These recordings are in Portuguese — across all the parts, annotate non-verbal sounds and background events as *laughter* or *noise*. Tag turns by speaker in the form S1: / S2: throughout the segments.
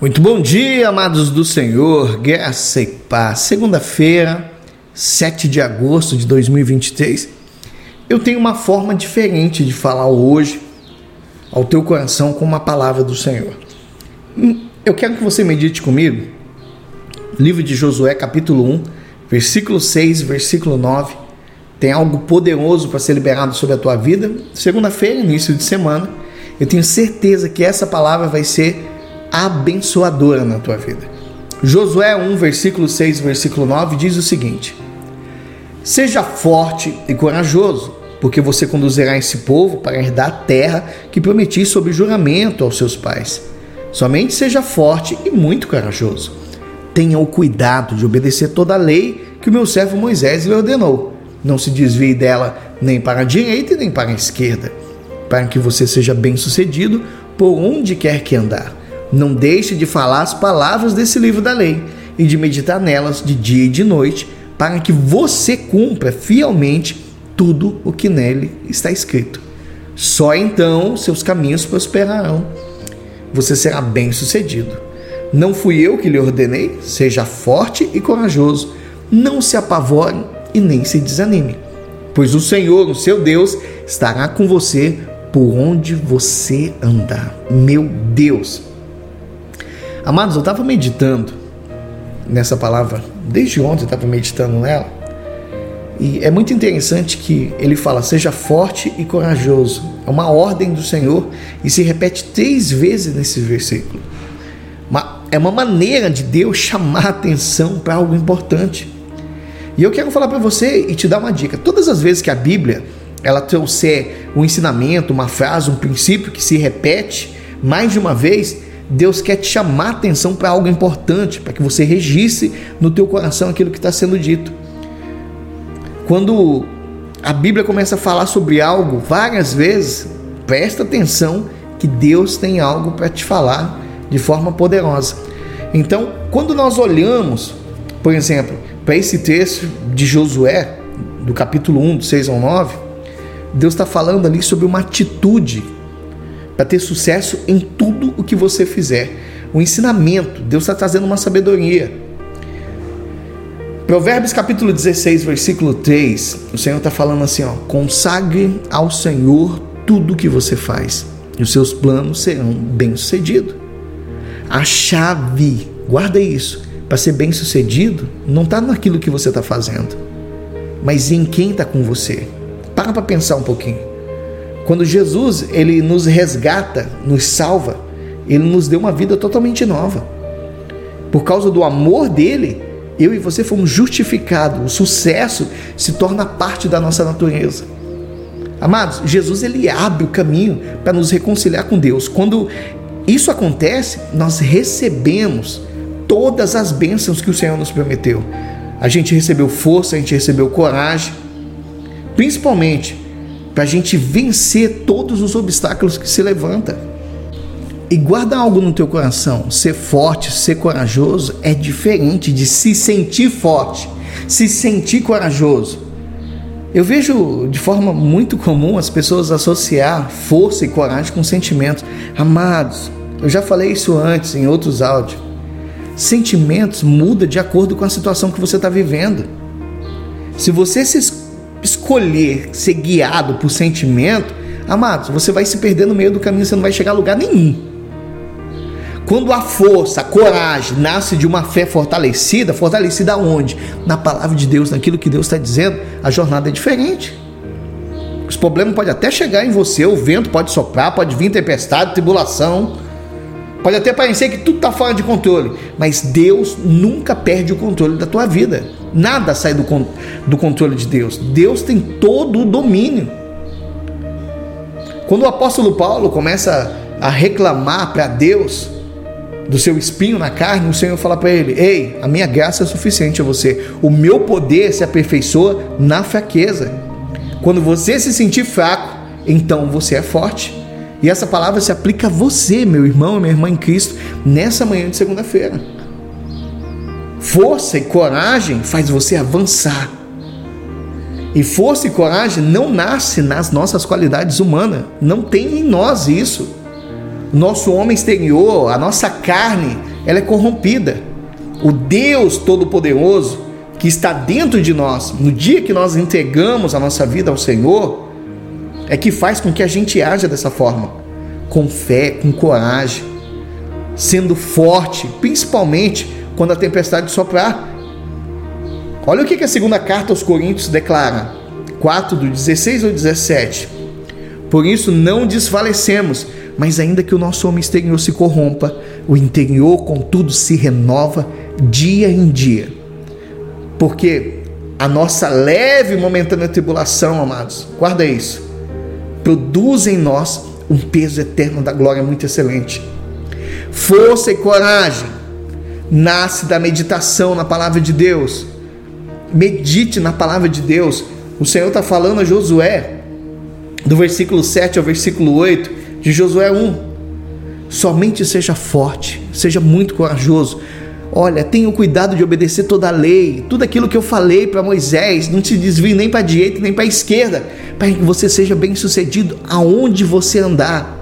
S1: Muito bom dia, amados do Senhor, graça e paz. Segunda-feira, 7 de agosto de 2023. Eu tenho uma forma diferente de falar hoje ao teu coração com uma palavra do Senhor. Hum, eu quero que você medite comigo. Livro de Josué, capítulo 1, versículo 6, versículo 9. Tem algo poderoso para ser liberado sobre a tua vida. Segunda-feira, início de semana. Eu tenho certeza que essa palavra vai ser abençoadora na tua vida. Josué 1, versículo 6, versículo 9 diz o seguinte: Seja forte e corajoso, porque você conduzirá esse povo para herdar a terra que prometi sob juramento aos seus pais. Somente seja forte e muito corajoso. Tenha o cuidado de obedecer toda a lei que o meu servo Moisés lhe ordenou. Não se desvie dela nem para a direita e nem para a esquerda, para que você seja bem-sucedido por onde quer que andar. Não deixe de falar as palavras desse livro da lei e de meditar nelas de dia e de noite, para que você cumpra fielmente tudo o que nele está escrito. Só então seus caminhos prosperarão. Você será bem-sucedido. Não fui eu que lhe ordenei? Seja forte e corajoso. Não se apavore e nem se desanime, pois o Senhor, o seu Deus, estará com você por onde você andar. Meu Deus! Amados, eu estava meditando nessa palavra, desde ontem eu estava meditando nela, e é muito interessante que ele fala: seja forte e corajoso. É uma ordem do Senhor e se repete três vezes nesse versículo. É uma maneira de Deus chamar a atenção para algo importante. E eu quero falar para você e te dar uma dica. Todas as vezes que a Bíblia ela trouxer um ensinamento, uma frase, um princípio que se repete mais de uma vez, Deus quer te chamar a atenção para algo importante, para que você registre no teu coração aquilo que está sendo dito. Quando a Bíblia começa a falar sobre algo várias vezes, presta atenção que Deus tem algo para te falar de forma poderosa. Então, quando nós olhamos, por exemplo, para esse texto de Josué, do capítulo 1, do 6 ao 9, Deus está falando ali sobre uma atitude para ter sucesso em tudo o que você fizer. O ensinamento, Deus está trazendo uma sabedoria. Provérbios capítulo 16, versículo 3, o Senhor está falando assim: ó, consagre ao Senhor tudo o que você faz, e os seus planos serão bem-sucedidos. A chave, guarda isso, para ser bem-sucedido, não está naquilo que você está fazendo, mas em quem está com você. Para para pensar um pouquinho. Quando Jesus ele nos resgata, nos salva, ele nos deu uma vida totalmente nova. Por causa do amor dele, eu e você fomos justificados. O sucesso se torna parte da nossa natureza. Amados, Jesus ele abre o caminho para nos reconciliar com Deus. Quando isso acontece, nós recebemos todas as bênçãos que o Senhor nos prometeu. A gente recebeu força, a gente recebeu coragem, principalmente para a gente vencer todos os obstáculos que se levanta. E guarda algo no teu coração: ser forte, ser corajoso é diferente de se sentir forte, se sentir corajoso. Eu vejo de forma muito comum as pessoas associar força e coragem com sentimentos. Amados, eu já falei isso antes em outros áudios. Sentimentos mudam de acordo com a situação que você está vivendo. Se você se escolher ser guiado por sentimento, amados, você vai se perder no meio do caminho, você não vai chegar a lugar nenhum. Quando a força, a coragem nasce de uma fé fortalecida, fortalecida onde? Na palavra de Deus, naquilo que Deus está dizendo, a jornada é diferente. Os problemas podem até chegar em você, o vento pode soprar, pode vir tempestade, tribulação, pode até parecer que tudo está fora de controle, mas Deus nunca perde o controle da tua vida. Nada sai do, do controle de Deus. Deus tem todo o domínio. Quando o apóstolo Paulo começa a reclamar para Deus do seu espinho na carne, o Senhor fala para ele: Ei, a minha graça é suficiente a você. O meu poder se aperfeiçoa na fraqueza. Quando você se sentir fraco, então você é forte. E essa palavra se aplica a você, meu irmão e minha irmã em Cristo, nessa manhã de segunda-feira. Força e coragem faz você avançar. E força e coragem não nasce nas nossas qualidades humanas. Não tem em nós isso. Nosso homem exterior, a nossa carne, ela é corrompida. O Deus Todo-Poderoso que está dentro de nós, no dia que nós entregamos a nossa vida ao Senhor, é que faz com que a gente haja dessa forma, com fé, com coragem, sendo forte, principalmente quando a tempestade soprar. Olha o que a segunda carta aos Coríntios declara, 4 do 16 ao 17. Por isso não desfalecemos, mas ainda que o nosso homem exterior se corrompa, o interior, contudo, se renova dia em dia. Porque a nossa leve e momentânea tribulação, amados, guarda isso, produz em nós um peso eterno da glória muito excelente. Força e coragem nasce da meditação na palavra de Deus. Medite na palavra de Deus. O Senhor está falando a Josué, do versículo 7 ao versículo 8 de Josué 1. Somente seja forte, seja muito corajoso. Olha, tenha o cuidado de obedecer toda a lei, tudo aquilo que eu falei para Moisés, não te desvie nem para a direita nem para a esquerda, para que você seja bem sucedido aonde você andar.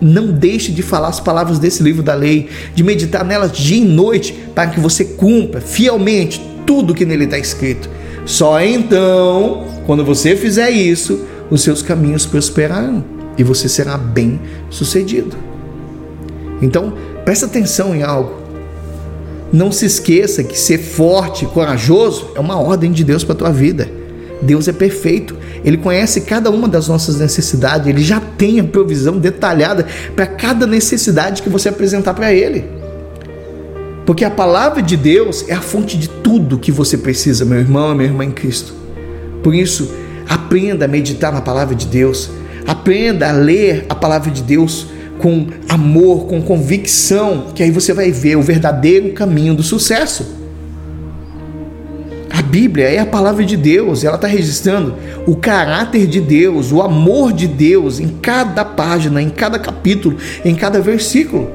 S1: Não deixe de falar as palavras desse livro da lei, de meditar nelas dia e noite, para que você cumpra fielmente tudo que nele está escrito. Só então, quando você fizer isso, os seus caminhos prosperarão e você será bem sucedido. Então, presta atenção em algo. Não se esqueça que ser forte corajoso é uma ordem de Deus para a tua vida. Deus é perfeito, Ele conhece cada uma das nossas necessidades, Ele já tem a provisão detalhada para cada necessidade que você apresentar para Ele. Porque a palavra de Deus é a fonte de tudo que você precisa, meu irmão e minha irmã em Cristo. Por isso, aprenda a meditar na palavra de Deus, aprenda a ler a palavra de Deus com amor, com convicção, que aí você vai ver o verdadeiro caminho do sucesso. A Bíblia é a palavra de Deus, ela está registrando o caráter de Deus, o amor de Deus em cada página, em cada capítulo, em cada versículo.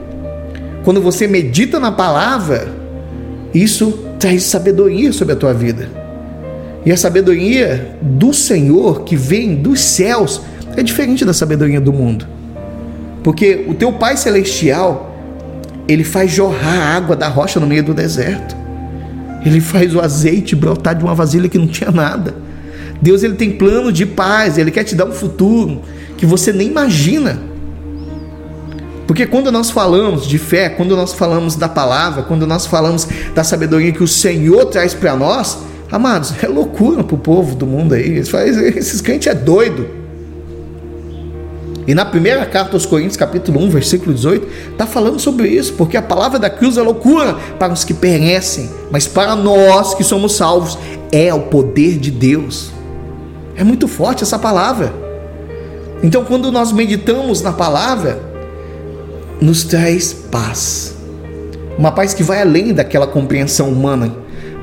S1: Quando você medita na palavra, isso traz sabedoria sobre a tua vida. E a sabedoria do Senhor que vem dos céus é diferente da sabedoria do mundo. Porque o teu Pai Celestial, ele faz jorrar água da rocha no meio do deserto. Ele faz o azeite brotar de uma vasilha que não tinha nada. Deus ele tem plano de paz, ele quer te dar um futuro que você nem imagina. Porque quando nós falamos de fé, quando nós falamos da palavra, quando nós falamos da sabedoria que o Senhor traz para nós, amados, é loucura para o povo do mundo aí. Esses crentes é doido. E na primeira carta aos Coríntios, capítulo 1, versículo 18, está falando sobre isso, porque a palavra da cruz é loucura para os que perecem, mas para nós que somos salvos é o poder de Deus. É muito forte essa palavra. Então, quando nós meditamos na palavra, nos traz paz. Uma paz que vai além daquela compreensão humana,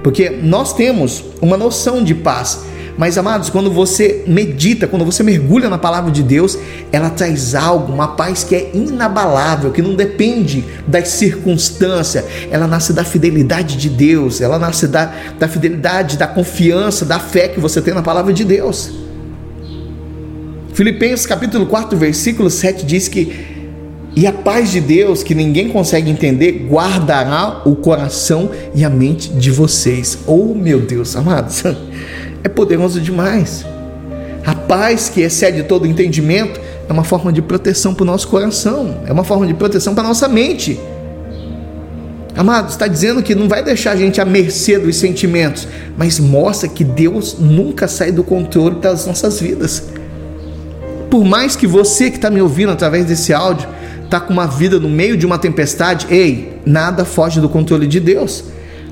S1: porque nós temos uma noção de paz mas, amados, quando você medita, quando você mergulha na palavra de Deus, ela traz algo, uma paz que é inabalável, que não depende das circunstâncias, ela nasce da fidelidade de Deus, ela nasce da, da fidelidade, da confiança, da fé que você tem na palavra de Deus. Filipenses capítulo 4, versículo 7 diz que e a paz de Deus, que ninguém consegue entender, guardará o coração e a mente de vocês. Oh, meu Deus, amados. *laughs* é poderoso demais. A paz que excede todo entendimento é uma forma de proteção para o nosso coração, é uma forma de proteção para a nossa mente. Amado, está dizendo que não vai deixar a gente à mercê dos sentimentos, mas mostra que Deus nunca sai do controle das nossas vidas. Por mais que você que está me ouvindo através desse áudio está com uma vida no meio de uma tempestade, ei, nada foge do controle de Deus.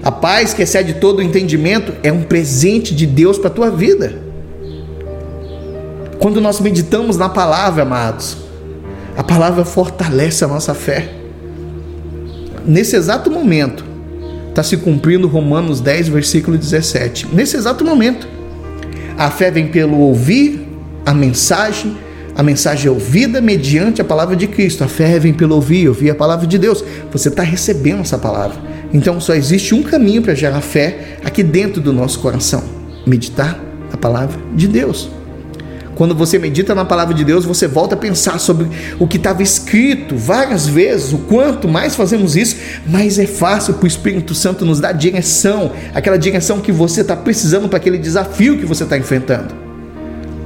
S1: A paz que excede todo o entendimento é um presente de Deus para a tua vida. Quando nós meditamos na palavra, amados, a palavra fortalece a nossa fé. Nesse exato momento, está se cumprindo Romanos 10, versículo 17. Nesse exato momento, a fé vem pelo ouvir a mensagem, a mensagem é ouvida mediante a palavra de Cristo. A fé vem pelo ouvir, ouvir a palavra de Deus. Você está recebendo essa palavra. Então só existe um caminho para gerar fé aqui dentro do nosso coração: meditar a palavra de Deus. Quando você medita na palavra de Deus, você volta a pensar sobre o que estava escrito várias vezes. O quanto mais fazemos isso, mais é fácil para o Espírito Santo nos dar direção, aquela direção que você está precisando para aquele desafio que você está enfrentando.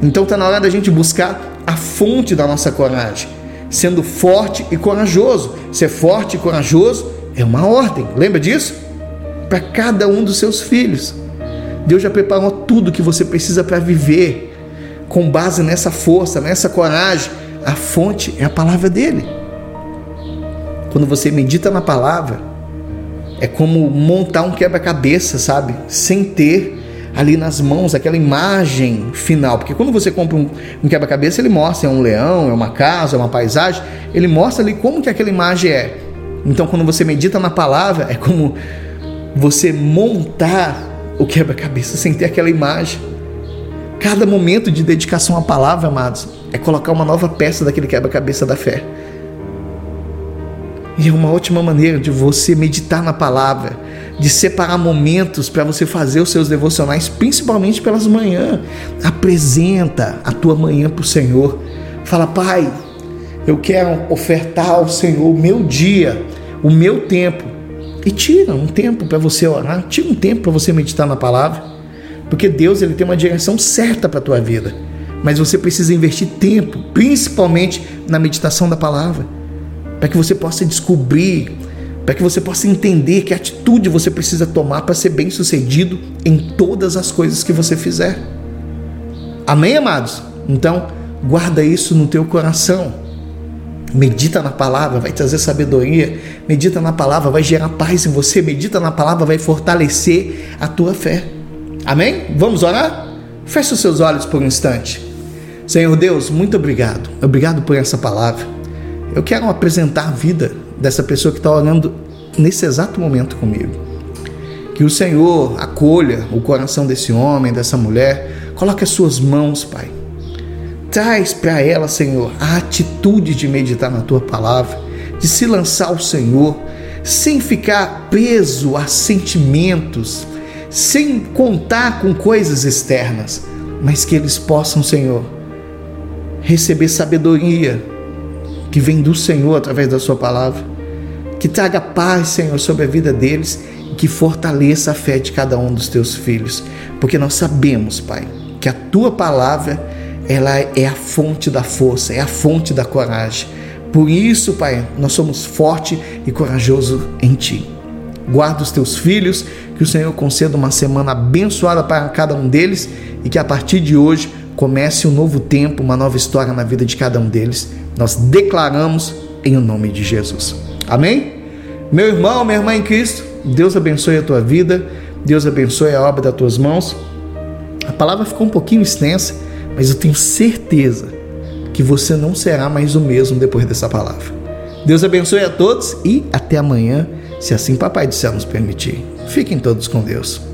S1: Então está na hora da gente buscar a fonte da nossa coragem, sendo forte e corajoso. Ser forte e corajoso é uma ordem, lembra disso? Para cada um dos seus filhos. Deus já preparou tudo que você precisa para viver com base nessa força, nessa coragem, a fonte é a palavra dele. Quando você medita na palavra, é como montar um quebra-cabeça, sabe? Sem ter ali nas mãos aquela imagem final. Porque quando você compra um, um quebra-cabeça, ele mostra é um leão, é uma casa, é uma paisagem, ele mostra ali como que aquela imagem é. Então, quando você medita na palavra, é como você montar o quebra-cabeça sem ter aquela imagem. Cada momento de dedicação à palavra, amados, é colocar uma nova peça daquele quebra-cabeça da fé. E é uma ótima maneira de você meditar na palavra, de separar momentos para você fazer os seus devocionais, principalmente pelas manhãs. Apresenta a tua manhã para o Senhor. Fala, Pai, eu quero ofertar ao Senhor o meu dia, o meu tempo. E tira um tempo para você orar, tira um tempo para você meditar na palavra. Porque Deus ele tem uma direção certa para a tua vida. Mas você precisa investir tempo, principalmente na meditação da palavra, para que você possa descobrir, para que você possa entender que atitude você precisa tomar para ser bem-sucedido em todas as coisas que você fizer. Amém, amados? Então, guarda isso no teu coração. Medita na palavra, vai trazer sabedoria. Medita na palavra, vai gerar paz em você. Medita na palavra, vai fortalecer a tua fé. Amém? Vamos orar? Feche os seus olhos por um instante. Senhor Deus, muito obrigado. Obrigado por essa palavra. Eu quero apresentar a vida dessa pessoa que está orando nesse exato momento comigo. Que o Senhor acolha o coração desse homem, dessa mulher. Coloque as suas mãos, Pai. Traz para ela, Senhor, a atitude de meditar na tua palavra, de se lançar ao Senhor, sem ficar preso a sentimentos, sem contar com coisas externas, mas que eles possam, Senhor, receber sabedoria que vem do Senhor através da Sua palavra, que traga paz, Senhor, sobre a vida deles e que fortaleça a fé de cada um dos teus filhos, porque nós sabemos, Pai, que a Tua palavra ela é a fonte da força, é a fonte da coragem. Por isso, Pai, nós somos forte e corajoso em Ti. Guarda os teus filhos, que o Senhor conceda uma semana abençoada para cada um deles e que a partir de hoje comece um novo tempo, uma nova história na vida de cada um deles. Nós declaramos em o nome de Jesus. Amém? Meu irmão, minha irmã em Cristo, Deus abençoe a tua vida, Deus abençoe a obra das tuas mãos. A palavra ficou um pouquinho extensa, mas eu tenho certeza que você não será mais o mesmo depois dessa palavra. Deus abençoe a todos e até amanhã se assim Papai do Céu nos permitir. Fiquem todos com Deus.